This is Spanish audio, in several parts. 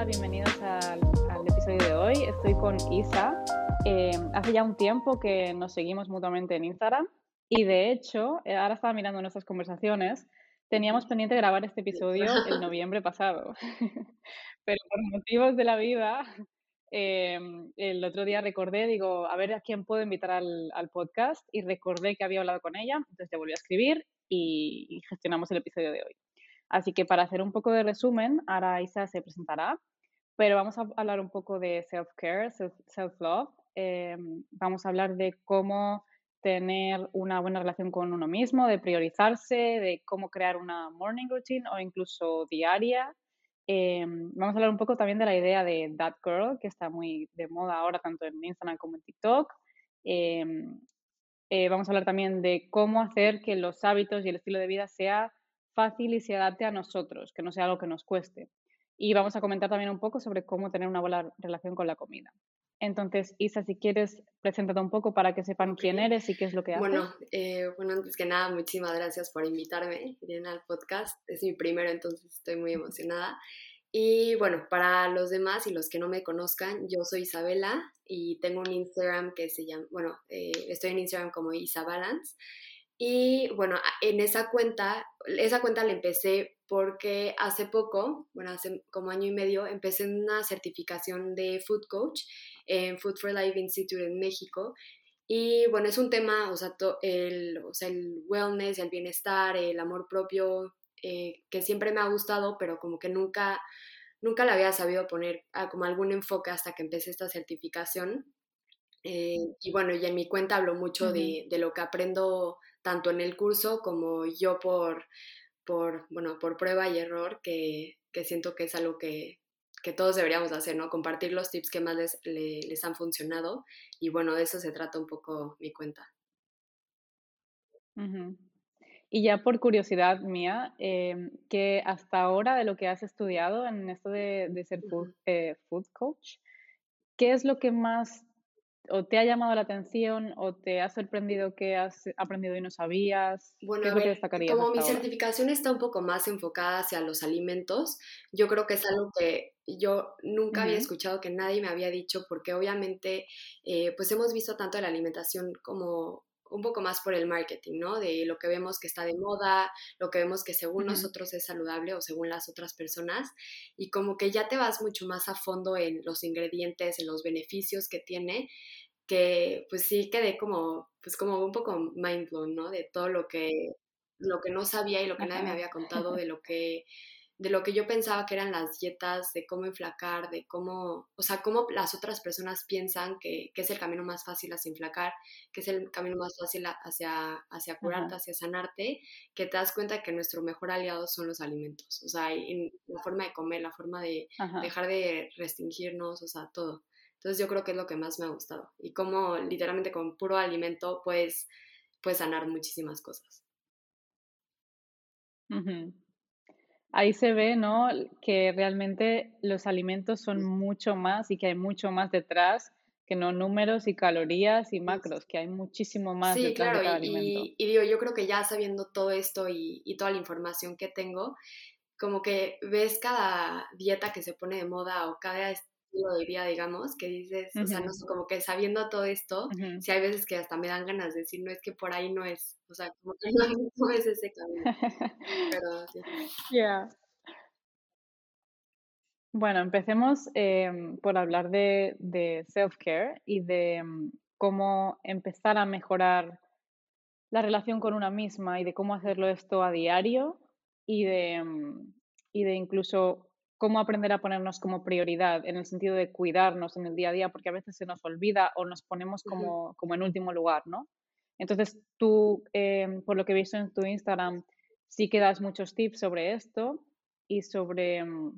Hola, bienvenidos al, episodio de hoy. Estoy con Isa. Eh, hace ya un tiempo que nos seguimos mutuamente en Instagram y de hecho, eh, ahora estaba mirando nuestras conversaciones, teníamos pendiente grabar este episodio el noviembre pasado, pero por motivos de la vida, em, el otro día recordé, digo, a ver a quién puedo invitar al, podcast y recordé que había hablado con ella, entonces te volví a escribir y gestionamos el episodio de hoy. Así que para hacer un poco de resumen, ahora Isa se presentará, pero vamos a hablar un poco de self-care, self-love. Em, vamos a hablar de cómo tener una buena relación con uno mismo, de priorizarse, de cómo crear una morning routine o incluso diaria. Em, vamos a hablar un poco también de la idea de That Girl, que está muy de moda ahora tanto en Instagram como en TikTok. Eh, vamos a hablar también de cómo hacer que los hábitos y el estilo de vida sea fácil y se adapte a nosotros, que no sea algo que nos cueste. Y vamos a comentar también un poco sobre cómo tener una buena relación con la comida. Entonces, Isa, si quieres, preséntate un poco para que sepan quién eres y qué es lo que haces. Bueno, eh, bueno, antes que nada, muchísimas gracias por invitarme al podcast. Es mi primero, entonces estoy muy emocionada. Y bueno, para los demás y los que no me conozcan, yo soy Isabela y tengo un Instagram que se llama, bueno, eh, estoy en Instagram como Isabalance y bueno, en esa cuenta, esa cuenta la empecé porque hace poco, bueno, hace como año y medio, empecé una certificación de food coach en Food for Life Institute en México. Y bueno, es un tema, o sea, el, o sea, el wellness, el bienestar, el amor propio, eh, que siempre me ha gustado, pero como que nunca, nunca le había sabido poner como algún enfoque hasta que empecé esta certificación. Eh, y bueno, y en mi cuenta hablo mucho de, de, lo que aprendo tanto en el curso como yo por, por, bueno, por prueba y error, que, que siento que es algo que, que, todos deberíamos hacer, ¿no? Compartir los tips que más les, les, han funcionado y bueno, de eso se trata un poco mi cuenta. Y ya por curiosidad mía, eh, que hasta ahora de lo que has estudiado en esto de, de ser food, eh, food, coach, ¿qué es lo que más o te ha llamado la atención o te ha sorprendido que has aprendido y no sabías? Bueno, como mi certificación está un poco más enfocada hacia los alimentos, yo creo que es algo que yo nunca había escuchado que nadie me había dicho porque obviamente eh, pues hemos visto tanto la alimentación como un poco más por el marketing, ¿no? De lo que vemos que está de moda, lo que vemos que según nosotros es saludable o según las otras personas, y como que ya te vas mucho más a fondo en los ingredientes, en los beneficios que tiene, que pues sí quedé como, pues como un poco mind blown, ¿no? De todo lo que, lo que no sabía y lo que nadie me había contado, de lo que, de lo que yo pensaba que eran las dietas, de cómo enflacar, de cómo, o sea, cómo las otras personas piensan que, que es el camino más fácil hacia inflacar, que es el camino más fácil hacia, hacia curarte, hacia sanarte, que te das cuenta que nuestro mejor aliado son los alimentos, o sea, en la forma de comer, la forma de dejar de restringirnos, o sea, todo. Entonces yo creo que es lo que más me ha gustado. Y como literalmente con puro alimento puedes, puedes sanar muchísimas cosas. Ahí se ve, ¿no? Que realmente los alimentos son mucho más y que hay mucho más detrás que no números y calorías y macros, que hay muchísimo más sí, detrás de cada y, alimento. Y, digo, yo creo que ya sabiendo todo esto y, y toda la información que tengo, como que ves cada dieta que se pone de moda o cada lo diría, digamos, que dices, o sea, no sé, como que sabiendo todo esto, si hay veces que hasta me dan ganas de decir, no es que por ahí no es, o sea, como que no, es ese camino. Pero sí. Yeah. Bueno, empecemos em, por hablar de, de self-care y de em, cómo empezar a mejorar la relación con una misma y de cómo hacerlo esto a diario y de, em, y de incluso cómo aprender a ponernos como prioridad en el sentido de cuidarnos en el día a día, porque a veces se nos olvida o nos ponemos como, como en último lugar, ¿no? Entonces tú, em, por lo que he visto en tu Instagram, sí que das muchos tips sobre esto y sobre em,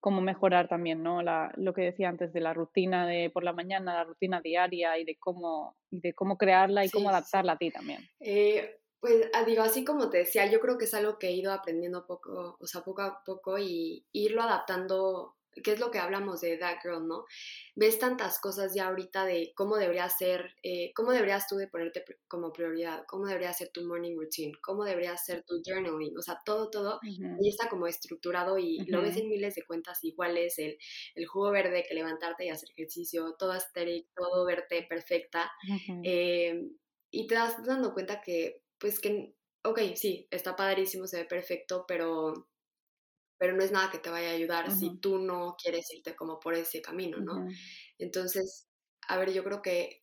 cómo mejorar también, ¿no? La, lo que decía antes de la rutina de por la mañana, la rutina diaria y de cómo, de cómo crearla y cómo adaptarla a ti también. Eh, pues ah, digo, así como te decía, yo creo que es algo que he ido aprendiendo poco, o sea, poco a poco y irlo adaptando que es lo que hablamos de That Girl, ¿no? Ves tantas cosas ya ahorita de cómo debería ser, eh, cómo deberías tú de ponerte como prioridad, cómo debería ser tu morning routine, cómo debería ser tu journaling, o sea, todo, todo, y está como estructurado y lo ves en miles de cuentas iguales, el, el jugo verde, que levantarte y hacer ejercicio, todo estéril, todo verte perfecta, eh, y te das dando cuenta que, pues que, ok, sí, está padrísimo, se ve perfecto, pero pero no es nada que te vaya a ayudar si tú no quieres irte como por ese camino, ¿no? Entonces, a ver, yo creo que,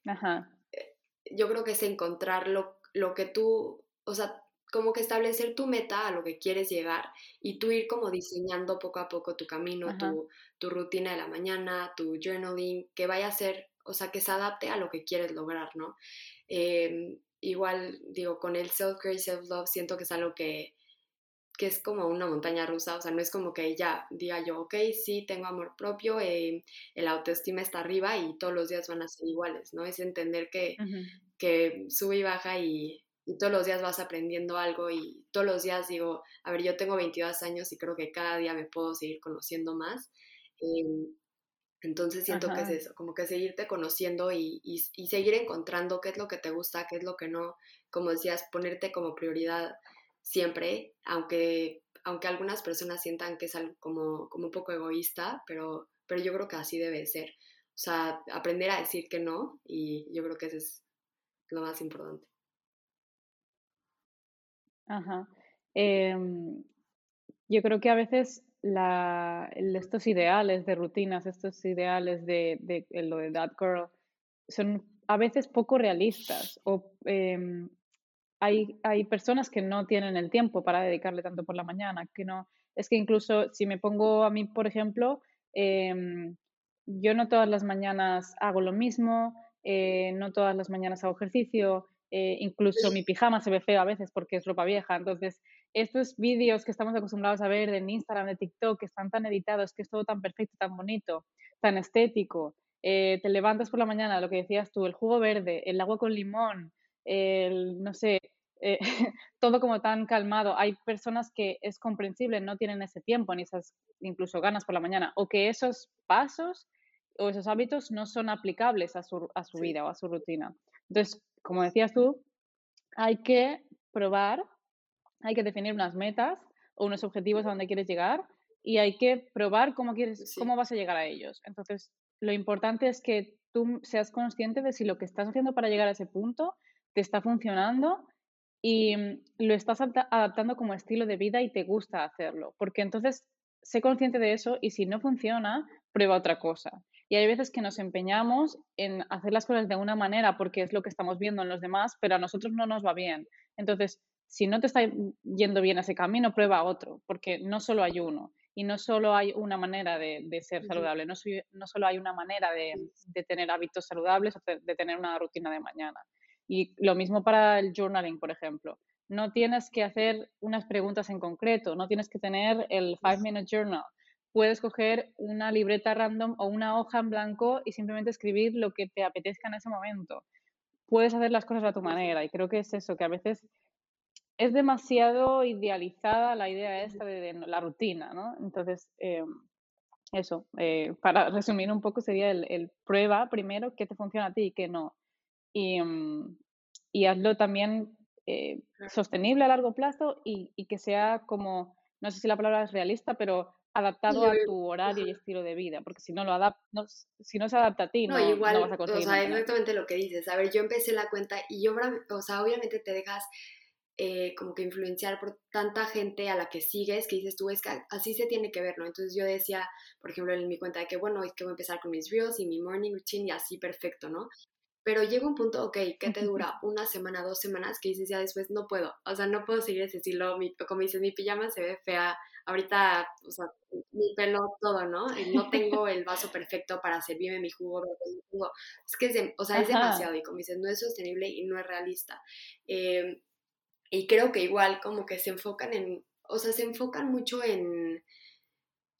eh, yo creo que es encontrar lo, lo que tú, o sea, como que establecer tu meta a lo que quieres llegar y tú ir como diseñando poco a poco tu camino, tu, tu, rutina de la mañana, tu journaling, que vaya a ser, o sea, que se adapte a lo que quieres lograr, ¿no? Em, igual, digo, con el self-care, self-love, siento que es algo que, que es como una montaña rusa, o sea, no es como que ya diga yo, ok, sí, tengo amor propio, eh, el autoestima está arriba y todos los días van a ser iguales, ¿no? Es entender que, que sube y baja y, todos los días vas aprendiendo algo y todos los días digo, a ver, yo tengo 22 años y creo que cada día me puedo seguir conociendo más. Em, entonces siento que es eso, como que seguirte conociendo y, y, y, seguir encontrando qué es lo que te gusta, qué es lo que no, como decías, ponerte como prioridad siempre, aunque, aunque algunas personas sientan que es algo como, como un poco egoísta, pero, pero yo creo que así debe ser. O sea, aprender a decir que no y yo creo que eso es lo más importante. Ajá. Em, yo creo que a veces la, estos ideales de rutinas, estos ideales de, de, lo de That Girl, son a veces poco realistas o em, hay, hay personas que no tienen el tiempo para dedicarle tanto por la mañana, que no, es que incluso si me pongo a mí, por ejemplo, em, yo no todas las mañanas hago lo mismo, eh, no todas las mañanas hago ejercicio, eh, incluso mi pijama se ve feo a veces porque es ropa vieja. Entonces, estos vídeos que estamos acostumbrados a ver en Instagram, de TikTok, que están tan editados, que es todo tan perfecto, tan bonito, tan estético, eh, te levantas por la mañana, lo que decías tú, el jugo verde, el agua con limón, el, no sé, eh, todo como tan calmado. Hay personas que es comprensible, no tienen ese tiempo ni esas incluso ganas por la mañana, o que esos pasos o esos hábitos no son aplicables a su, a su vida o a su rutina. Entonces, como decías tú, hay que probar, hay que definir unas metas o unos objetivos a donde quieres llegar y hay que probar cómo, quieres, cómo vas a llegar a ellos. Entonces, lo importante es que tú seas consciente de si lo que estás haciendo para llegar a ese punto te está funcionando y mm, lo estás adaptando como estilo de vida y te gusta hacerlo, porque entonces sé consciente de eso y si no funciona, prueba otra cosa. Y hay veces que nos empeñamos en hacer las cosas de una manera porque es lo que estamos viendo en los demás, pero a nosotros no nos va bien. Entonces, si no te está yendo bien ese camino, prueba otro, porque no solo hay uno y no solo hay una manera de, ser saludable, no, no, solo hay una manera de, de tener hábitos saludables o de tener una rutina de mañana. Y lo mismo para el journaling, por ejemplo. No tienes que hacer unas preguntas en concreto, no tienes que tener el five minute journal. Puedes coger una libreta random o una hoja en blanco y simplemente escribir lo que te apetezca en ese momento. Puedes hacer las cosas a tu manera y creo que es eso, que a veces es demasiado idealizada la idea esta de, la rutina, ¿no? Entonces, eh, eso, eh, para resumir un poco sería el, el, prueba primero qué te funciona a ti y qué no y, mm, y hazlo también eh, sostenible a largo plazo y, y, que sea como, no sé si la palabra es realista, pero adaptado a tu horario y estilo de vida, porque si no lo adap no, si no se adapta a ti, no, no, igual, vas a conseguir. O sea, exactamente lo que dices. A ver, yo empecé la cuenta y yo, o sea, obviamente te dejas eh, como que influenciar por tanta gente a la que sigues que dices tú, es que así se tiene que ver, ¿no? Entonces yo decía, por ejemplo, en mi cuenta de que, bueno, es que voy a empezar con mis reels y mi morning routine y así perfecto, ¿no? pero llega un punto, ok, que te dura una semana, dos semanas, que dices ya después no puedo, o sea, no puedo seguir ese estilo, mi, como dices, mi pijama se ve fea, ahorita, o sea, mi pelo, todo, ¿no? No tengo el vaso perfecto para servirme mi jugo, es que es, o sea, es demasiado, y como dices, no es sostenible y no es realista. Em, y creo que igual como que se enfocan en, o sea, se enfocan mucho en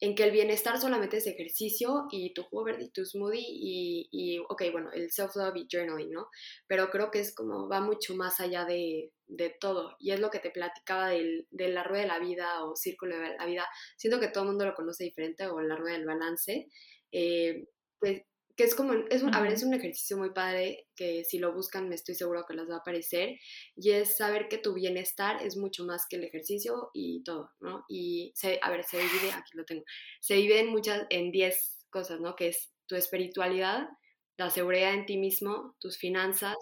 en que el bienestar solamente es ejercicio y tu jugo verde y tu smoothie y, y ok, bueno, el self-love y journaling, ¿no? Pero creo que es como, va mucho más allá de, de todo. Y es lo que te platicaba del, de la rueda de la vida o círculo de la vida. Siento que todo el mundo lo conoce diferente o la rueda del balance. Eh, pues que es como, es un, a ver, es un ejercicio muy padre que si lo buscan me estoy seguro que les va a aparecer y es saber que tu bienestar es mucho más que el ejercicio y todo, ¿no? Y, se, a ver, se divide, aquí lo tengo, se divide en muchas, en 10 cosas, ¿no? Que es tu espiritualidad, la seguridad en ti mismo, tus finanzas,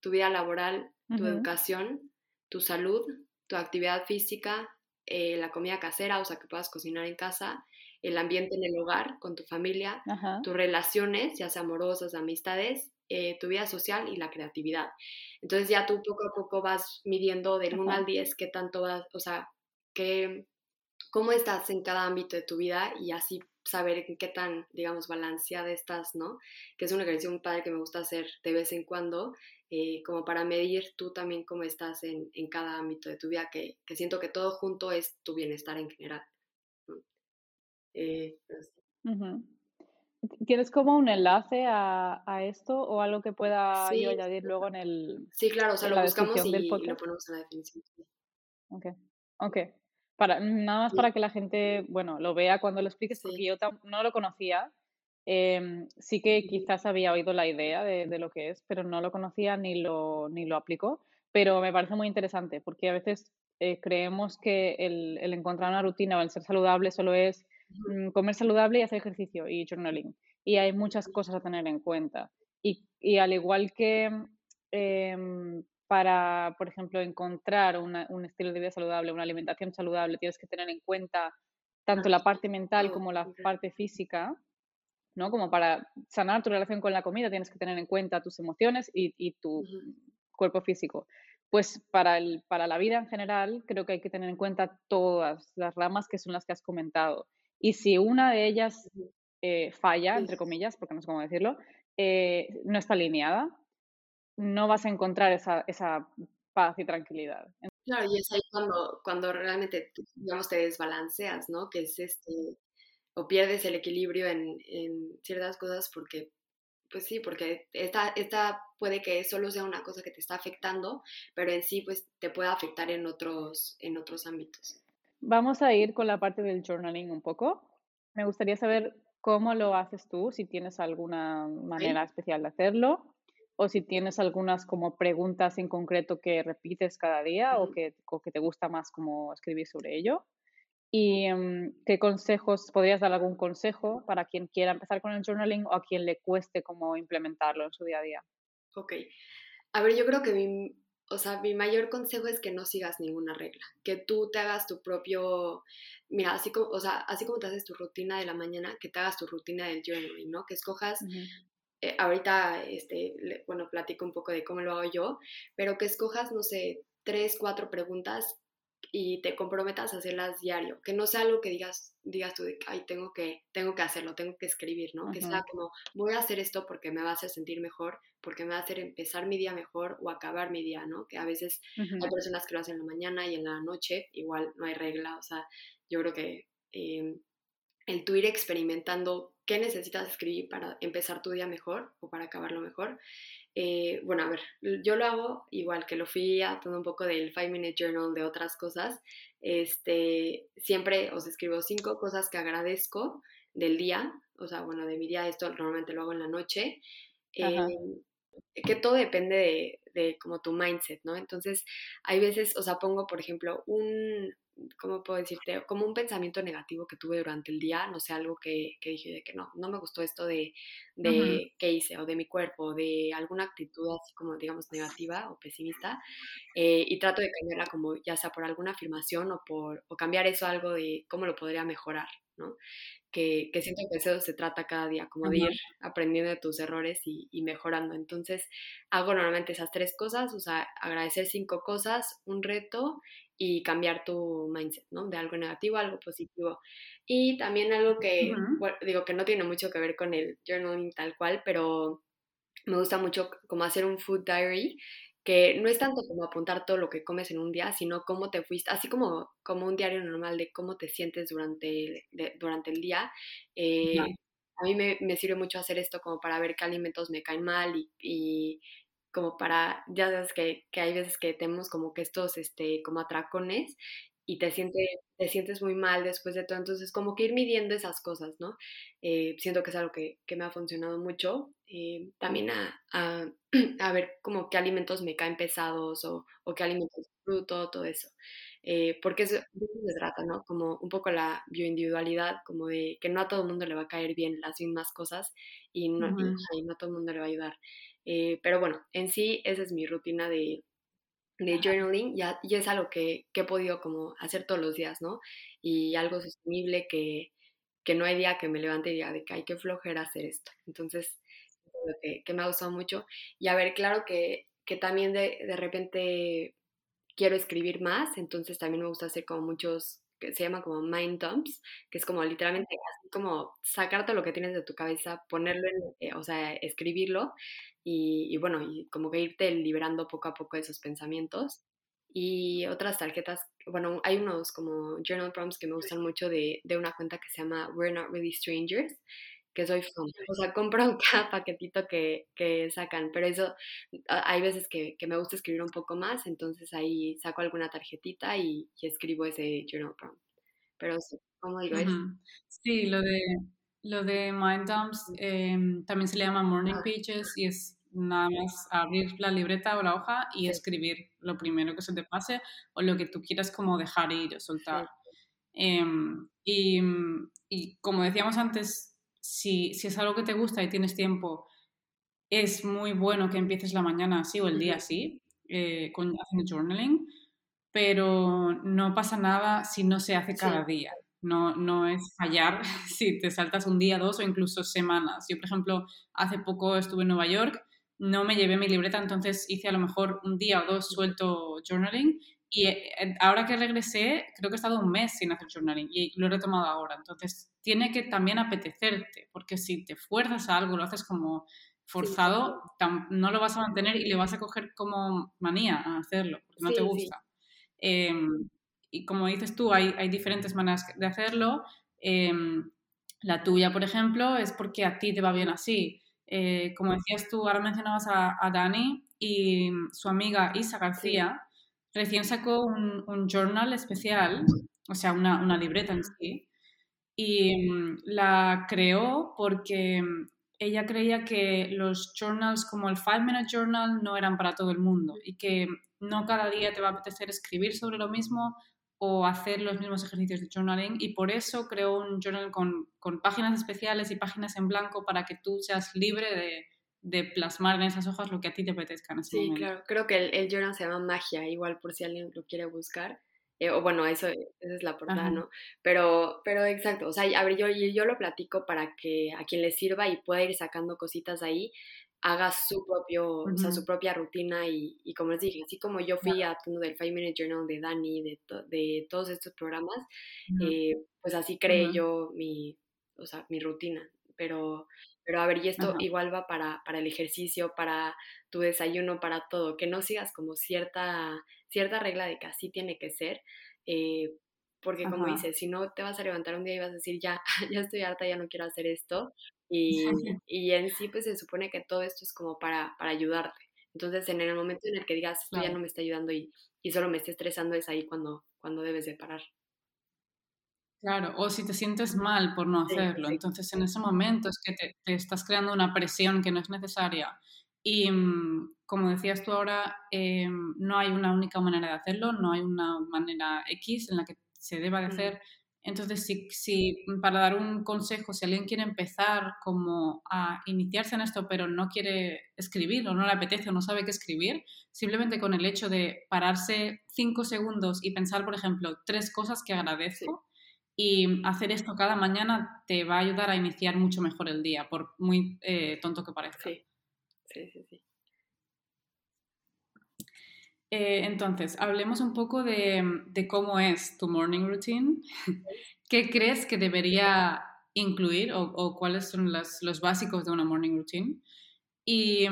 tu vida laboral, tu educación, tu salud, tu actividad física, eh, la comida casera, o sea, que puedas cocinar en casa, el ambiente en el hogar, con tu familia, tus relaciones, ya sea amorosas, amistades, eh, tu vida social y la creatividad. Entonces ya tú poco a poco vas midiendo del 1 al 10 qué tanto vas, o sea, qué, cómo estás en cada ámbito de tu vida y así saber qué tan, digamos, balanceada estás, ¿no? Que es un ejercicio muy padre que me gusta hacer de vez en cuando, eh, como para medir tú también cómo estás en, en cada ámbito de tu vida, que, que, siento que todo junto es tu bienestar en general. Eh, pues ¿Tienes como un enlace a, a, esto o algo que pueda yo añadir luego en el Sí, claro, o sea, lo buscamos y, y, lo ponemos en la definición. Ok, ok. Para, nada más para que la gente, bueno, lo vea cuando lo expliques, porque yo no lo conocía. Eh, sí que quizás había oído la idea de, de, lo que es, pero no lo conocía ni lo, ni lo aplico. Pero me parece muy interesante, porque a veces eh, creemos que el, el encontrar una rutina o el ser saludable solo es Mm, comer saludable y hacer ejercicio y journaling. Y hay muchas cosas a tener en cuenta. Y, y al igual que eh, para, por ejemplo, encontrar una, un estilo de vida saludable, una alimentación saludable, tienes que tener en cuenta tanto la parte mental como la parte física, ¿no? Como para sanar tu relación con la comida tienes que tener en cuenta tus emociones y, y tu cuerpo físico. Pues para, el, para la vida en general creo que hay que tener en cuenta todas las ramas que son las que has comentado. Y si una de ellas eh, falla, entre comillas, porque no sé cómo decirlo, eh, no está alineada, no vas a encontrar esa, esa paz y tranquilidad. Claro, y es ahí cuando, cuando realmente, digamos, te desbalanceas, ¿no? Que es este, o pierdes el equilibrio en, en ciertas cosas porque, pues sí, porque esta, esta puede que solo sea una cosa que te está afectando, pero en sí, pues te puede afectar en otros, en otros ámbitos. Vamos a ir con la parte del journaling un poco. Me gustaría saber cómo lo haces tú, si tienes alguna manera especial de hacerlo o si tienes algunas como preguntas en concreto que repites cada día o, que, que, te gusta más como escribir sobre ello. ¿Y mm, qué consejos, podrías dar algún consejo para quien quiera empezar con el journaling o a quien le cueste como implementarlo en su día a día? Ok. A ver, yo creo que mi, o sea, mi mayor consejo es que no sigas ninguna regla, que tú te hagas tu propio, mira, así como, o sea, así como te haces tu rutina de la mañana, que te hagas tu rutina del journaling, ¿no? Que escojas, eh, ahorita, este, bueno, platico un poco de cómo lo hago yo, pero que escojas, no sé, tres, cuatro preguntas y te comprometas a hacerlas diario, que no sea algo que digas, digas tú ay, tengo que, tengo que hacerlo, tengo que escribir, ¿no? Que sea como, voy a hacer esto porque me va a hacer sentir mejor, porque me va a hacer empezar mi día mejor o acabar mi día, ¿no? Que a veces hay personas que lo hacen en la mañana y en la noche, igual no hay regla, o sea, yo creo que em, el tú ir experimentando qué necesitas escribir para empezar tu día mejor o para acabarlo mejor, eh, bueno, a ver, yo lo hago igual que lo fui a todo un poco del Five Minute Journal de otras cosas. Este, siempre os escribo cinco cosas que agradezco del día, o sea, bueno, de mi día, esto normalmente lo hago en la noche. Eh, que todo depende de, de como tu mindset, ¿no? Entonces, hay veces, o sea, pongo, por ejemplo, un, ¿cómo puedo decirte? Como un pensamiento negativo que tuve durante el día, no sé, algo que, que dije de que no, no me gustó esto de, de qué hice, o de mi cuerpo, o de alguna actitud así como, digamos, negativa o pesimista, eh, y trato de cambiarla como ya sea por alguna afirmación o por, o cambiar eso a algo de cómo lo podría mejorar, ¿no? Que, que siento que eso se trata cada día, como de ir aprendiendo de tus errores y, y mejorando. Entonces, hago normalmente esas tres cosas, o sea, agradecer cinco cosas, un reto y cambiar tu mindset, ¿no? De algo negativo a algo positivo. Y también algo que, digo, que no tiene mucho que ver con el journaling tal cual, pero me gusta mucho como hacer un food diary, que no es tanto como apuntar todo lo que comes en un día, sino cómo te fuiste, así como, como un diario normal de cómo te sientes durante, durante el día. Eh, a mí me, me, sirve mucho hacer esto como para ver qué alimentos me caen mal y, y como para, ya sabes que, que, hay veces que tenemos como que estos, este, como atracones y te sientes, te sientes muy mal después de todo. Entonces, como que ir midiendo esas cosas, ¿no? Eh, siento que es algo que, que me ha funcionado mucho. Eh, también a, a, a, ver como qué alimentos me caen pesados o, o qué alimentos fruto, todo eso. Eh, porque eso, de eso se trata, ¿no? Como un poco la bioindividualidad, como de que no a todo el mundo le va a caer bien las mismas cosas y no, y no a todo el mundo le va a ayudar. pero bueno, en sí esa es mi rutina de, de journaling ya, y es algo que, que, he podido como hacer todos los días, ¿no? Y algo sostenible que, que no hay día que me levante y diga de que hay que flojera hacer esto. Entonces, que, que, me ha gustado mucho. Y a ver, claro que, que también de, de, repente quiero escribir más, entonces también me gusta hacer como muchos, que se llaman como mind dumps, que es como literalmente así como sacarte lo que tienes de tu cabeza, ponerlo en, eh, o sea, escribirlo y, bueno, y como que irte liberando poco a poco de esos pensamientos. Y otras tarjetas, bueno, hay unos como journal prompts que me gustan mucho de, de una cuenta que se llama We're Not Really Strangers, que soy fan. O sea, compro cada paquetito que, que sacan, pero eso, hay veces que, que, me gusta escribir un poco más, entonces ahí saco alguna tarjetita y, y escribo ese journal prompt. Pero, ¿cómo digo? Sí, lo de, lo de Mind Dumps em, también se le llama Morning Pages y es nada más abrir la libreta o la hoja y escribir lo primero que se te pase o lo que tú quieras como dejar ir o soltar. Em, y, y, como decíamos antes, si, si, es algo que te gusta y tienes tiempo, es muy bueno que empieces la mañana así o el día así, eh, con, haciendo journaling, pero no pasa nada si no se hace cada día. No, no es fallar si te saltas un día, dos o incluso semanas. Yo, por ejemplo, hace poco estuve en Nueva York no me llevé mi libreta, entonces hice a lo mejor un día o dos suelto journaling y eh, ahora que regresé, creo que he estado un mes sin hacer journaling y lo he retomado ahora. Entonces, tiene que también apetecerte, porque si te fuerzas a algo, lo haces como forzado, no lo vas a mantener y le vas a coger como manía a hacerlo, porque no te gusta. Em, y como dices tú, hay, hay diferentes maneras de hacerlo. Em, la tuya, por ejemplo, es porque a ti te va bien así. Eh, como decías tú, ahora mencionabas a, Dani y su amiga Isa García, recién sacó un, journal especial, o sea, una, una, libreta en sí, y mm, la creó porque mm, ella creía que los journals como el Five Minute Journal no eran para todo el mundo y que no cada día te va a apetecer escribir sobre lo mismo o hacer los mismos ejercicios de journaling y por eso creo un journal con, con páginas especiales y páginas en blanco para que tú seas libre de, de, plasmar en esas hojas lo que a ti te apetezca en ese sí, claro. Creo que el, el, journal se llama Magia, igual por si alguien lo quiere buscar. Eh, o bueno, eso, esa es la portada, ¿no? Pero, pero exacto, o sea, a ver, yo, yo lo platico para que a quien le sirva y pueda ir sacando cositas ahí, haga su propio, o sea, su propia rutina y, y, como les dije, así como yo fui a todo del Five Minute Journal de Dani, de, de todos estos programas, eh, pues así creé yo mi, o sea, mi rutina. Pero, pero a ver, y esto igual va para, para el ejercicio, para tu desayuno, para todo, que no sigas como cierta, cierta regla de que así tiene que ser, eh, porque como dices, si no te vas a levantar un día y vas a decir, ya, ya estoy harta, ya no quiero hacer esto, y, y, en sí, pues se supone que todo esto es como para, para ayudarte. Entonces, en el momento en el que digas, esto ya no me está ayudando y, y solo me está estresando, es ahí cuando, cuando debes de parar. Claro, o si te sientes mal por no hacerlo, entonces en ese momento es que te, te, estás creando una presión que no es necesaria. Y mm, como decías tú ahora, eh, no hay una única manera de hacerlo, no hay una manera X en la que se deba de hacer. Entonces, si, si, para dar un consejo, si alguien quiere empezar como a iniciarse en esto, pero no quiere escribir o no le apetece o no sabe qué escribir, simplemente con el hecho de pararse cinco segundos y pensar, por ejemplo, tres cosas que agradezco y hacer esto cada mañana te va a ayudar a iniciar mucho mejor el día, por muy eh, tonto que parezca. Sí, sí, sí. sí. Eh, entonces, hablemos un poco de, cómo es tu morning routine. ¿Qué crees que debería incluir o, cuáles son los básicos de una morning routine? Y,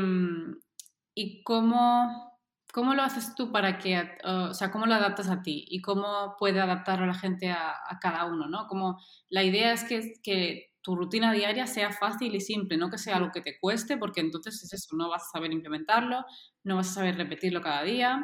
cómo, ¿cómo lo haces tú para que, o sea, cómo lo adaptas a ti y cómo puede adaptar a la gente a, cada uno, ¿no? Como la idea es que, que tu rutina diaria sea fácil y simple, no que sea algo que te cueste, porque entonces es eso, no vas a saber implementarlo, no vas a saber repetirlo cada día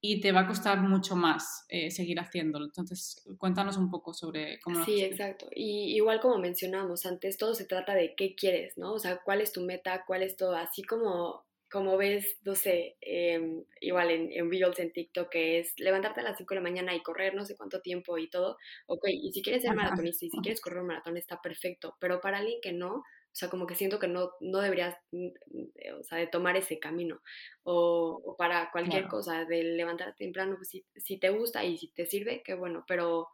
y te va a costar mucho más eh, seguir haciéndolo. Entonces, cuéntanos un poco sobre cómo Sí, exacto. Y igual como mencionamos antes, todo se trata de qué quieres, ¿no? O sea, cuál es tu meta, cuál es todo, así como como ves, no sé, em, igual en, en, Reels, en TikTok, que es levantarte a las 5 de la mañana y correr no sé cuánto tiempo y todo, ok, y si quieres ser maratonista y si quieres correr un maratón está perfecto, pero para alguien que no, o sea, como que siento que no, no deberías, eh, o sea, de tomar ese camino, o, para cualquier cosa, de levantarte temprano, pues si, si, te gusta y si te sirve, qué bueno, pero...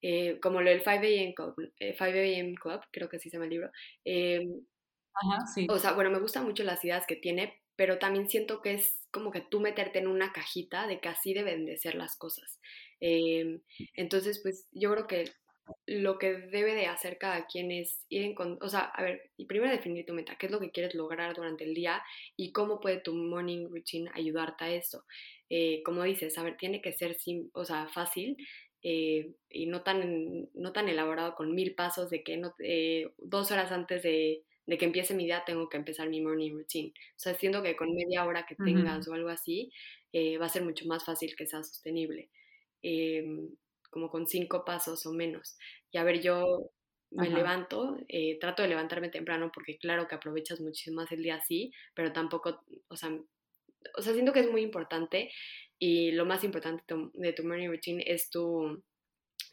Eh, como lo del 5 a.m. Club, 5 eh, Club, creo que así se llama el libro. Em, Ajá, sí. O sea, bueno, me gustan mucho las ideas que tiene, pero también siento que es como que tú meterte en una cajita de que así deben de ser las cosas. Em, entonces, pues yo creo que lo que debe de hacer cada quien es ir en... O sea, a ver, y primero definir tu meta, qué es lo que quieres lograr durante el día y cómo puede tu morning routine ayudarte a eso. Eh, como dices, a ver, tiene que ser sim, o sea, fácil eh, y no tan, no tan elaborado con mil pasos de que no, eh, dos horas antes de de que empiece mi día tengo que empezar mi morning routine. O sea, siento que con media hora que tengas o algo así, eh, va a ser mucho más fácil que sea sostenible. Em, como con cinco pasos o menos. Y a ver, yo me levanto, eh, trato de levantarme temprano porque claro que aprovechas muchísimo más el día así, pero tampoco, o sea, o sea, siento que es muy importante y lo más importante de tu morning routine es tu,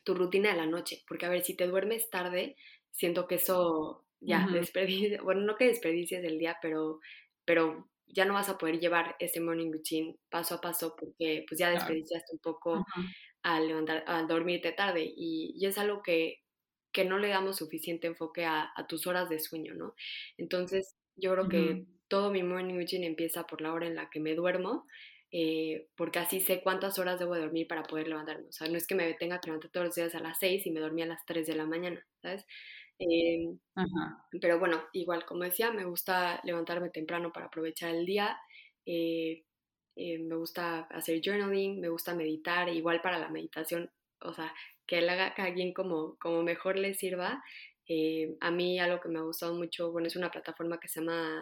tu rutina de la noche, porque a ver, si te duermes tarde, siento que eso ya, uh bueno, no que desperdicies el día, pero, pero ya no vas a poder llevar ese morning routine paso a paso porque pues ya desperdiciaste un poco al, levantar, al dormirte tarde y, y, es algo que, que no le damos suficiente enfoque a, a, tus horas de sueño, ¿no? Entonces yo creo que todo mi morning routine empieza por la hora en la que me duermo eh, porque así sé cuántas horas debo dormir para poder levantarme. O sea, no es que me tenga que levantar todos los días a las 6 y me dormí a las 3 de la mañana, ¿sabes? Em, pero bueno, igual, como decía, me gusta levantarme temprano para aprovechar el día. Eh, eh, me gusta hacer journaling, me gusta meditar, igual para la meditación, o sea, que le haga a alguien como, como mejor le sirva. Eh, a mí algo que me ha gustado mucho, bueno, es una plataforma que se llama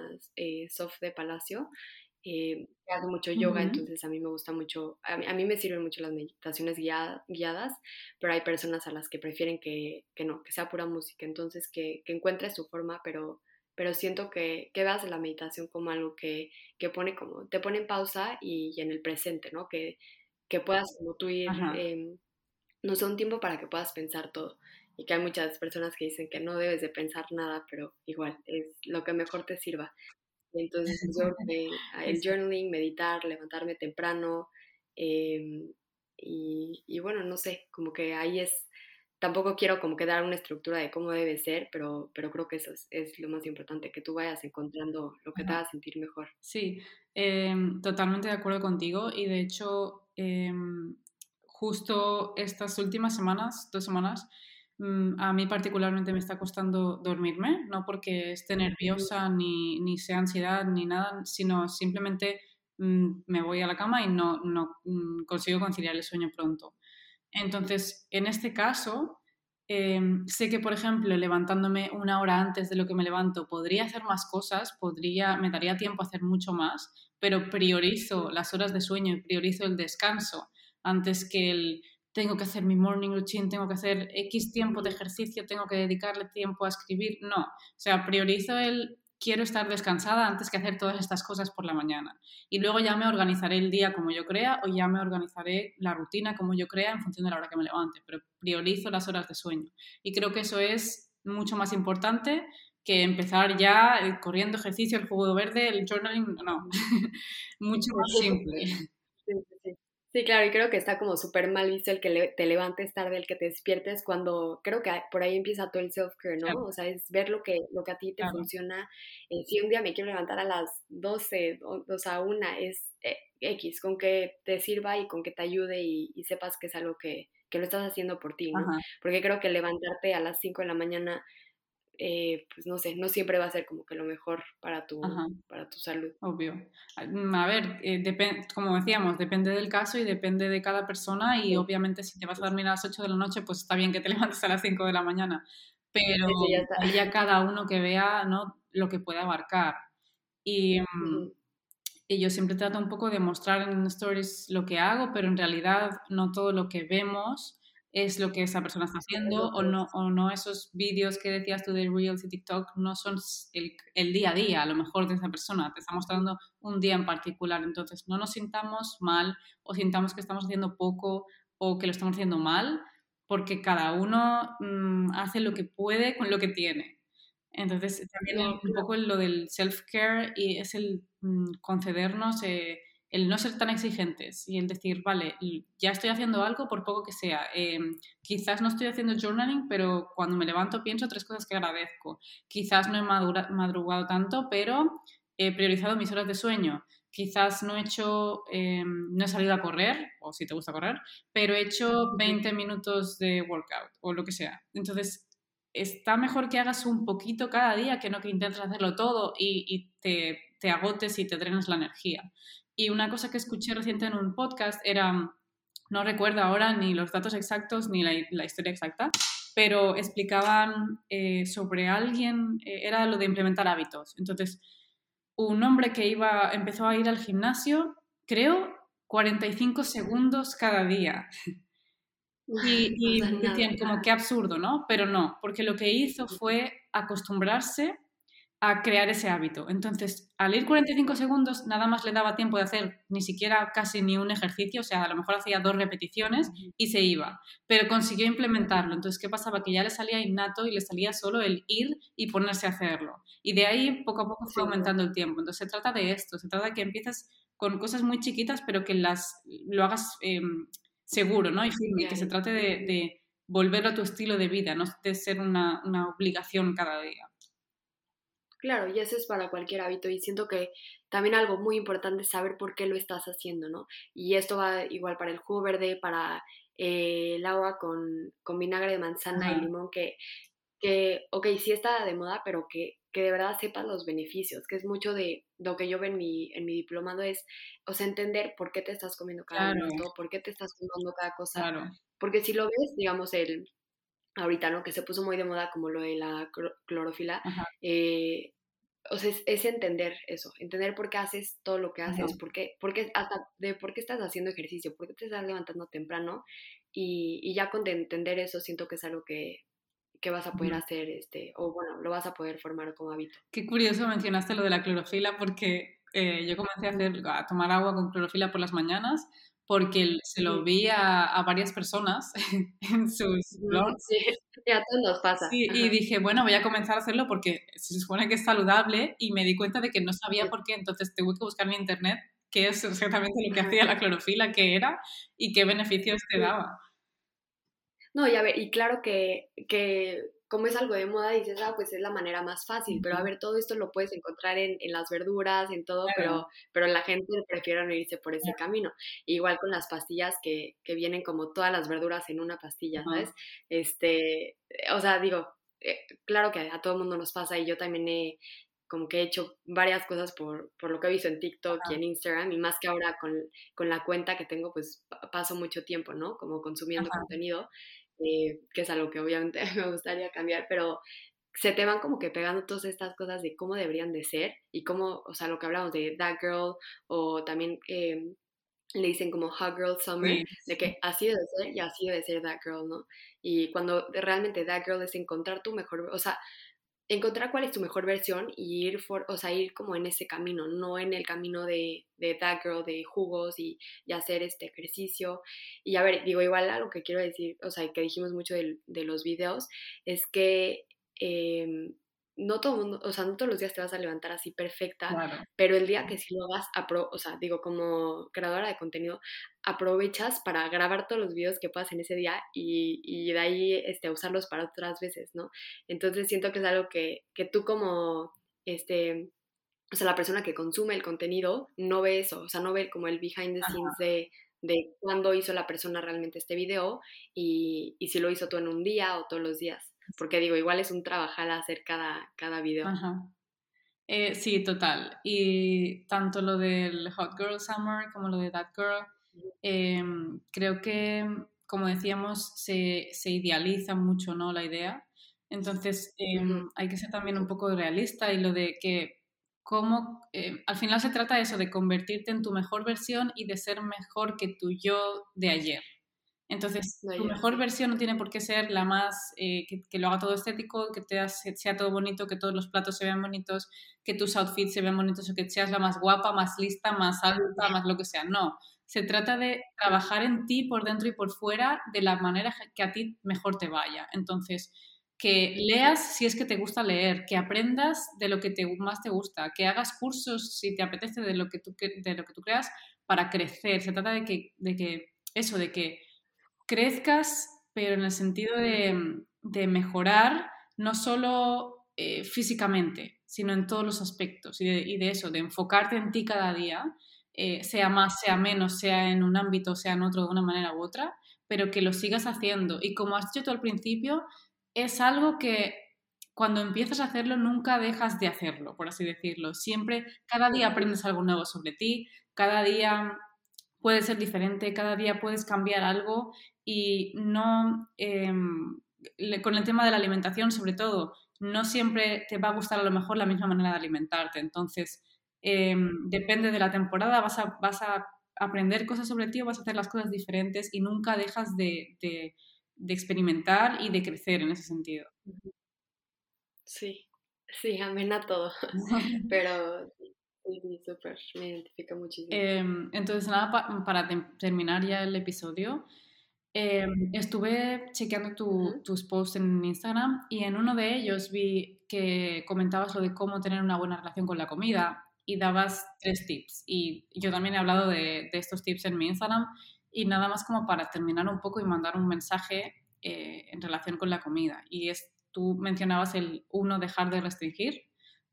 Soft de Palacio, eh, hago mucho yoga, entonces a mí me gusta mucho, a mí, me sirven mucho las meditaciones guiadas, pero hay personas a las que prefieren que, que no, que sea pura música, entonces que, que encuentres su forma, pero, pero siento que, que veas la meditación como algo que, que pone como, te pone en pausa y, en el presente, ¿no? Que, que puedas como tú ir, eh, no sé, un tiempo para que puedas pensar todo. Y que hay muchas personas que dicen que no debes de pensar nada, pero igual, es lo que mejor te sirva. Entonces, yo, el journaling, meditar, levantarme temprano, em, y, y, bueno, no sé, como que ahí es, tampoco quiero como que dar una estructura de cómo debe ser, pero, pero creo que eso es, lo más importante, que tú vayas encontrando lo que te haga sentir mejor. Sí, em, totalmente de acuerdo contigo y de hecho, em, justo estas últimas semanas, dos semanas, a mí particularmente me está costando dormirme, no porque esté nerviosa ni, ni sea ansiedad ni nada, sino simplemente mm, me voy a la cama y no, no mm, consigo conciliar el sueño pronto. Entonces, en este caso, em, sé que, por ejemplo, levantándome una hora antes de lo que me levanto, podría hacer más cosas, podría, me daría tiempo a hacer mucho más, pero priorizo las horas de sueño y priorizo el descanso antes que el tengo que hacer mi morning routine, tengo que hacer X tiempo de ejercicio, tengo que dedicarle tiempo a escribir. No, o sea, priorizo el quiero estar descansada antes que hacer todas estas cosas por la mañana. Y luego ya me organizaré el día como yo crea o ya me organizaré la rutina como yo crea en función de la hora que me levante, pero priorizo las horas de sueño. Y creo que eso es mucho más importante que empezar ya eh, corriendo ejercicio, el juego verde, el journaling, no, mucho más simple. Sí, claro, y creo que está como súper mal visto el que te levantes tarde, el que te despiertes, cuando creo que por ahí empieza todo el self-care, ¿no? O sea, es ver lo que, lo que a ti te funciona. Eh, si un día me quiero levantar a las 12, o, o sea, una, es eh, X, con que te sirva y con que te ayude y, sepas que es algo que, que, lo estás haciendo por ti, ¿no? Porque creo que levantarte a las 5 de la mañana eh, pues no sé, no siempre va a ser como que lo mejor para tu, para tu salud. Obvio. Mm, a ver, eh, como decíamos, depende del caso y depende de cada persona y obviamente si te vas a dormir a las 8 de la noche, pues está bien que te levantes a las 5 de la mañana, pero ya, cada uno que vea ¿no? lo que puede abarcar. Y, mm, y yo siempre trato un poco de mostrar en stories lo que hago, pero en realidad no todo lo que vemos es lo que esa persona está haciendo o no, o no esos vídeos que decías tú de Reels y TikTok no son el, el, día a día a lo mejor de esa persona, te está mostrando un día en particular, entonces no nos sintamos mal o sintamos que estamos haciendo poco o que lo estamos haciendo mal, porque cada uno mm, hace lo que puede con lo que tiene. Entonces también un poco lo del self-care y es el mm, concedernos... Eh, el no ser tan exigentes y el decir, vale, ya estoy haciendo algo por poco que sea. Em, quizás no estoy haciendo journaling, pero cuando me levanto pienso tres cosas que agradezco. Quizás no he madrugado tanto, pero he priorizado mis horas de sueño. Quizás no he hecho, em, no he salido a correr, o si te gusta correr, pero he hecho 20 minutos de workout o lo que sea. Entonces, está mejor que hagas un poquito cada día que no que intentes hacerlo todo y, y te, te agotes y te drenes la energía. Y una cosa que escuché reciente en un podcast era, no recuerdo ahora ni los datos exactos ni la, historia exacta, pero explicaban eh, sobre alguien, eh, era lo de implementar hábitos. Entonces, un hombre que iba, empezó a ir al gimnasio, creo, 45 segundos cada día. Y, y decían como qué absurdo, ¿no? Pero no, porque lo que hizo fue acostumbrarse a crear ese hábito. Entonces, al ir 45 segundos, nada más le daba tiempo de hacer ni siquiera casi ni un ejercicio, o sea, a lo mejor hacía dos repeticiones y se iba, pero consiguió implementarlo. Entonces, ¿qué pasaba? Que ya le salía innato y le salía solo el ir y ponerse a hacerlo. Y de ahí, poco a poco, fue aumentando el tiempo. Entonces, se trata de esto, se trata de que empieces con cosas muy chiquitas, pero que las lo hagas em, seguro, ¿no? Y firme, que se trate de, volver a tu estilo de vida, no de ser una obligación cada día. Claro, y eso es para cualquier hábito y siento que también algo muy importante es saber por qué lo estás haciendo, ¿no? Y esto va igual para el jugo verde, para eh, el agua con, con, vinagre de manzana y limón, que, que, ok, sí está de moda, pero que, que de verdad sepas los beneficios, que es mucho de lo que yo veo en mi, en mi diplomado, es, o sea, entender por qué te estás comiendo cada claro. por qué te estás comiendo cada cosa. Claro. Porque si lo ves, digamos, el, ahorita, ¿no? Que se puso muy de moda como lo de la clorofila. Eh, o sea, es, entender eso, entender por qué haces todo lo que haces, por qué, hasta de por qué estás haciendo ejercicio, por qué te estás levantando temprano y, ya con entender eso siento que es algo que, vas a poder hacer, este, o bueno, lo vas a poder formar como hábito. Qué curioso mencionaste lo de la clorofila porque eh, yo comencé a, hacer, a tomar agua con clorofila por las mañanas porque se lo vi a, varias personas en sus blogs. Sí, ya todo nos pasa. y dije, bueno, voy a comenzar a hacerlo porque se supone que es saludable y me di cuenta de que no sabía por qué, entonces tuve que buscar en internet qué es exactamente lo que hacía la clorofila, qué era y qué beneficios te daba. No, y a ver, y claro que, que como es algo de moda, dices, ah, pues es la manera más fácil, pero a ver, todo esto lo puedes encontrar en, en las verduras, en todo, pero, pero la gente prefiere no irse por ese camino. Igual con las pastillas que, que, vienen como todas las verduras en una pastilla, ¿sabes? Este, o sea, digo, eh, claro que a todo el mundo nos pasa y yo también he como que he hecho varias cosas por, por lo que he visto en TikTok y en Instagram y más que ahora con, con, la cuenta que tengo, pues paso mucho tiempo, ¿no? Como consumiendo contenido eh, que es algo que obviamente me gustaría cambiar, pero se te van como que pegando todas estas cosas de cómo deberían de ser y cómo, o sea, lo que hablamos de That Girl o también eh, le dicen como Hot Girl Summer, de que así debe ser y así debe ser That Girl, ¿no? Y cuando realmente That Girl es encontrar tu mejor, o sea, encontrar cuál es tu mejor versión y ir, for, o sea, ir como en ese camino, no en el camino de, de that girl, de jugos y, y, hacer este ejercicio. Y a ver, digo, igual a lo que quiero decir, o sea, que dijimos mucho de, de los videos, es que eh, no todo mundo, o sea, no todos los días te vas a levantar así perfecta, pero el día que sí lo hagas, o sea, digo, como creadora de contenido, aprovechas para grabar todos los videos que puedas en ese día y, y de ahí este, usarlos para otras veces, ¿no? Entonces siento que es algo que, que tú como, este, o sea, la persona que consume el contenido no ve eso, o sea, no ve como el behind the scenes de, de cuándo hizo la persona realmente este video y, y si lo hizo tú en un día o todos los días. Porque digo, igual es un trabajar hacer cada, cada video. Ajá. Eh, sí, total. Y tanto lo del Hot Girl Summer como lo de That Girl, em, creo que, como decíamos, se, se, idealiza mucho ¿no? la idea. Entonces, em, hay que ser también un poco realista y lo de que cómo, em, al final se trata de eso, de convertirte en tu mejor versión y de ser mejor que tu yo de ayer. Entonces, tu mejor versión no tiene por qué ser la más, eh, que, lo haga todo estético, que te sea todo bonito, que todos los platos se vean bonitos, que tus outfits se vean bonitos o que seas la más guapa, más lista, más alta, más lo que sea. No, se trata de trabajar en ti por dentro y por fuera de la manera que a ti mejor te vaya. Entonces, que leas si es que te gusta leer, que aprendas de lo que te, más te gusta, que hagas cursos si te apetece de lo que tú, de lo que tú creas para crecer. Se trata de que, de que eso, de que crezcas, pero en el sentido de, mejorar no solo eh, físicamente, sino en todos los aspectos y de, eso, de enfocarte en ti cada día, eh, sea más, sea menos, sea en un ámbito, sea en otro, de una manera u otra, pero que lo sigas haciendo. Y como has dicho tú al principio, es algo que cuando empiezas a hacerlo nunca dejas de hacerlo, por así decirlo. Siempre, cada día aprendes algo nuevo sobre ti, cada día puede ser diferente, cada día puedes cambiar algo y no, em, con el tema de la alimentación sobre todo, no siempre te va a gustar a lo mejor la misma manera de alimentarte. Entonces, em, depende de la temporada, vas a, vas a aprender cosas sobre ti o vas a hacer las cosas diferentes y nunca dejas de, de, experimentar y de crecer en ese sentido. Sí, sí, amena todo. Pero sí, súper, me identifica muchísimo. Em, entonces, nada, para terminar ya el episodio, Em, estuve chequeando tus posts en Instagram y en uno de ellos vi que comentabas lo de cómo tener una buena relación con la comida y dabas tres tips. Y yo también he hablado de, estos tips en mi Instagram y nada más como para terminar un poco y mandar un mensaje eh, en relación con la comida. Y es, tú mencionabas el uno, dejar de restringir,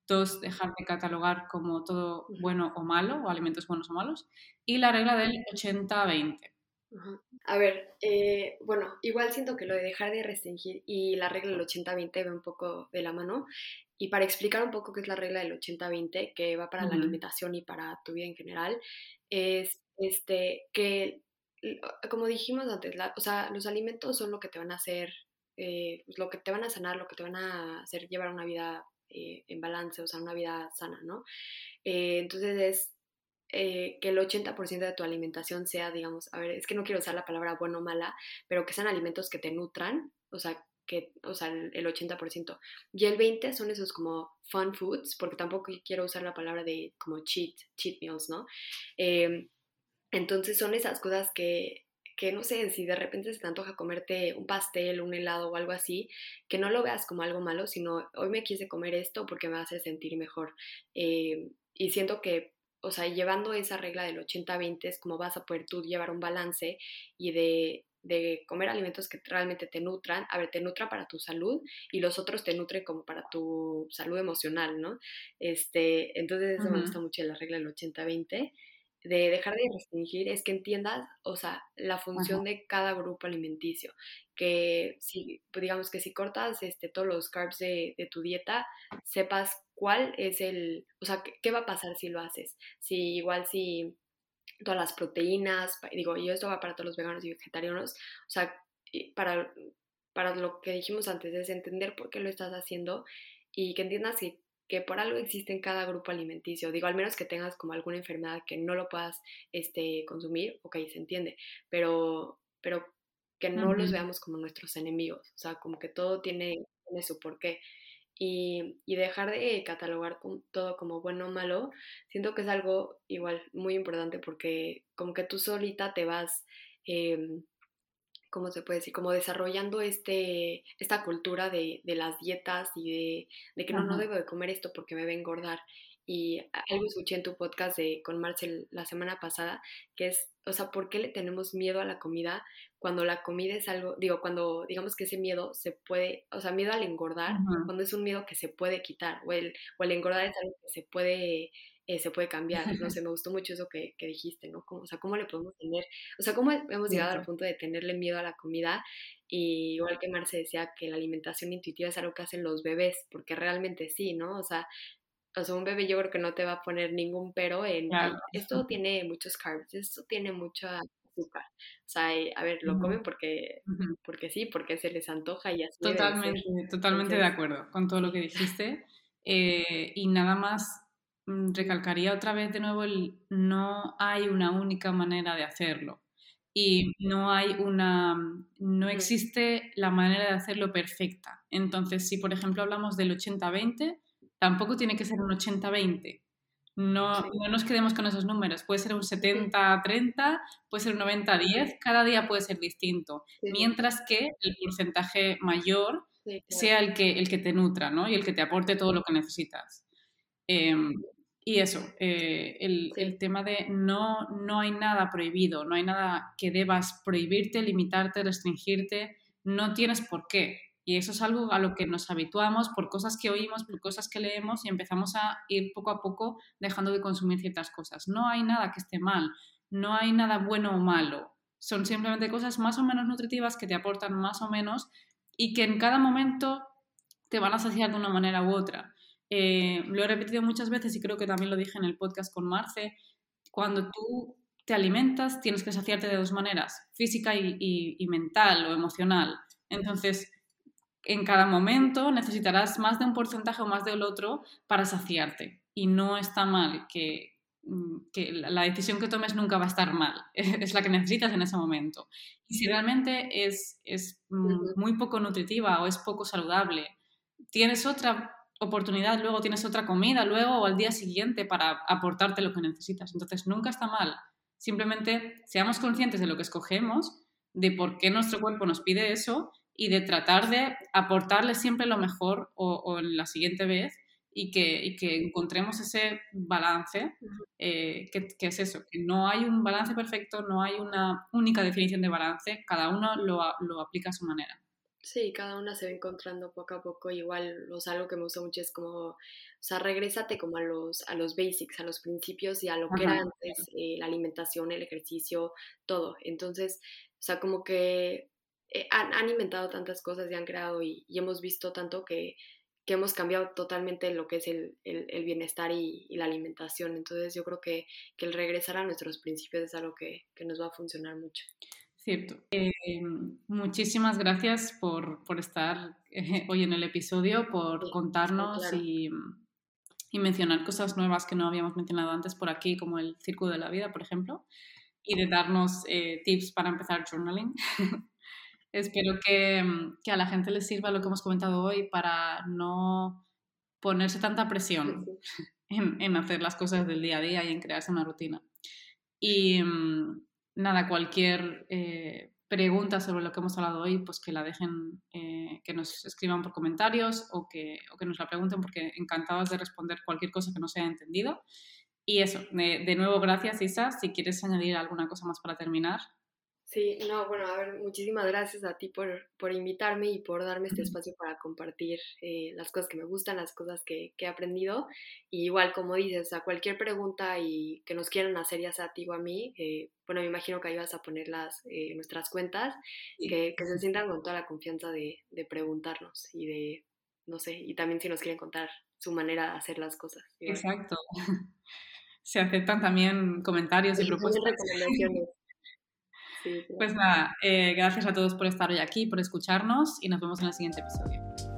dos, dejar de catalogar como todo bueno o malo, o alimentos buenos o malos, y la regla del 80-20 a ver, eh, bueno, igual siento que lo de dejar de restringir y la regla del 80-20 va un poco de la mano. Y para explicar un poco qué es la regla del 80-20, que va para la alimentación y para tu vida en general, es este, que, como dijimos antes, o sea, los alimentos son lo que te van a hacer, eh, lo que te van a sanar, lo que te van a hacer llevar una vida eh, en balance, o sea, una vida sana, ¿no? entonces es eh, que el 80% de tu alimentación sea, digamos, a ver, es que no quiero usar la palabra bueno o mala, pero que sean alimentos que te nutran, o sea, que, o sea, el, 80%. Y el 20% son esos como fun foods, porque tampoco quiero usar la palabra de como cheat, cheat meals, ¿no? Em, entonces son esas cosas que, que no sé, si de repente se te antoja comerte un pastel, un helado o algo así, que no lo veas como algo malo, sino hoy me quise comer esto porque me hace sentir mejor. Em, y siento que o sea, llevando esa regla del 80-20 es como vas a poder tú llevar un balance y de, comer alimentos que realmente te nutran, a ver, te nutra para tu salud y los otros te nutren como para tu salud emocional, ¿no? Este, entonces eso me gusta mucho la regla del 80-20 de dejar de restringir es que entiendas, o sea, la función de cada grupo alimenticio. Que si, pues, digamos que si cortas este, todos los carbs de, de, tu dieta, sepas cuál es el, o sea, qué, va a pasar si lo haces. Si igual si todas las proteínas, digo, y esto va para todos los veganos y vegetarianos, o sea, para, para lo que dijimos antes, es entender por qué lo estás haciendo y que entiendas que que por algo existe en cada grupo alimenticio. Digo, al menos que tengas como alguna enfermedad que no lo puedas este, consumir, ok, se entiende, pero, pero que no los veamos como nuestros enemigos, o sea, como que todo tiene, tiene su porqué. Y, y, dejar de catalogar todo como bueno o malo, siento que es algo igual muy importante porque como que tú solita te vas em, ¿cómo se puede decir? Como desarrollando este, esta cultura de, de las dietas y de, que no, no debo de comer esto porque me va a engordar. Y algo escuché en tu podcast de, con Marcel la semana pasada, que es, o sea, ¿por qué le tenemos miedo a la comida cuando la comida es algo, digo, cuando digamos que ese miedo se puede, o sea, miedo al engordar, cuando es un miedo que se puede quitar, o el, o el engordar es algo que se puede eh, se puede cambiar. No sé, me gustó mucho eso que, que dijiste, ¿no? Como, o sea, ¿cómo le podemos tener, o sea, cómo hemos llegado al punto de tenerle miedo a la comida? Y igual que Marce decía que la alimentación intuitiva es algo que hacen los bebés, porque realmente sí, ¿no? O sea, o sea, un bebé yo creo que no te va a poner ningún pero en esto tiene muchos carbs, esto tiene mucha azúcar. O sea, a ver, lo comen porque, porque sí, porque se les antoja y así. Totalmente, totalmente de acuerdo con todo lo que dijiste. Eh, y nada más mm, recalcaría otra vez de nuevo el no hay una única manera de hacerlo. Y no hay una, no existe la manera de hacerlo perfecta. Entonces, si por ejemplo hablamos del 80-20, tampoco tiene que ser un 80-20. No, no, nos quedemos con esos números. Puede ser un 70-30, puede ser un 90-10, cada día puede ser distinto. Mientras que el porcentaje mayor sea el que, el que te nutra ¿no? y el que te aporte todo lo que necesitas. Em, y eso, eh, el, el, tema de no, no hay nada prohibido, no hay nada que debas prohibirte, limitarte, restringirte, no tienes por qué. Y eso es algo a lo que nos habituamos por cosas que oímos, por cosas que leemos y empezamos a ir poco a poco dejando de consumir ciertas cosas. No hay nada que esté mal, no hay nada bueno o malo. Son simplemente cosas más o menos nutritivas que te aportan más o menos y que en cada momento te van a saciar de una manera u otra. Eh, lo he repetido muchas veces y creo que también lo dije en el podcast con Marce. Cuando tú te alimentas, tienes que saciarte de dos maneras, física y, y mental o emocional. Entonces, en cada momento necesitarás más de un porcentaje o más del otro para saciarte. Y no está mal que, mm, la decisión que tomes nunca va a estar mal, es la que necesitas en ese momento. Y si realmente es, es muy poco nutritiva o es poco saludable, tienes otra oportunidad, luego tienes otra comida, luego o al día siguiente para aportarte lo que necesitas. Entonces nunca está mal. Simplemente seamos conscientes de lo que escogemos, de por qué nuestro cuerpo nos pide eso y de tratar de aportarle siempre lo mejor o, en la siguiente vez y que, que encontremos ese balance, eh, que, que, es eso, que no hay un balance perfecto, no hay una única definición de balance, cada uno lo, lo aplica a su manera. Sí, cada una se va encontrando poco a poco. Igual, o sea, algo que me gusta mucho es como, o sea, regrésate como a los, a los basics, a los principios y a lo que era antes, eh, la alimentación, el ejercicio, todo. Entonces, o sea, como que eh, han, inventado tantas cosas y han creado y, hemos visto tanto que, que, hemos cambiado totalmente lo que es el, el, bienestar y, la alimentación. Entonces yo creo que, que, el regresar a nuestros principios es algo que, nos va a funcionar mucho. Cierto. Eh, muchísimas gracias por, por estar eh, hoy en el episodio, por contarnos y, y, mencionar cosas nuevas que no habíamos mencionado antes por aquí, como el círculo de la vida, por ejemplo, y de darnos tips para empezar journaling. Espero mm, que, a la gente le sirva lo que hemos comentado hoy para no ponerse tanta presión en, hacer las cosas del día a día y en crearse una rutina. Y mm, nada, cualquier eh, pregunta sobre lo que hemos hablado hoy, pues que la dejen, eh, que nos escriban por comentarios o que, que, nos la pregunten porque encantados de responder cualquier cosa que no se haya entendido. Y eso, de nuevo, gracias Isa. Si quieres añadir alguna cosa más para terminar. Sí, no, bueno, a ver, muchísimas gracias a ti por, por invitarme y por darme este espacio para compartir eh, las cosas que me gustan, las cosas que, que, he aprendido. Y igual, como dices, a cualquier pregunta y que nos quieran hacer, ya sea a ti o a mí, eh, bueno, me imagino que ahí vas a poner las, eh, nuestras cuentas, que, que, se sientan con toda la confianza de, de, preguntarnos y de, no sé, y también si nos quieren contar su manera de hacer las cosas. Exacto. Se aceptan también comentarios y, propuestas. Pues nada, eh, gracias a todos por estar hoy aquí, por escucharnos y nos vemos en el siguiente episodio.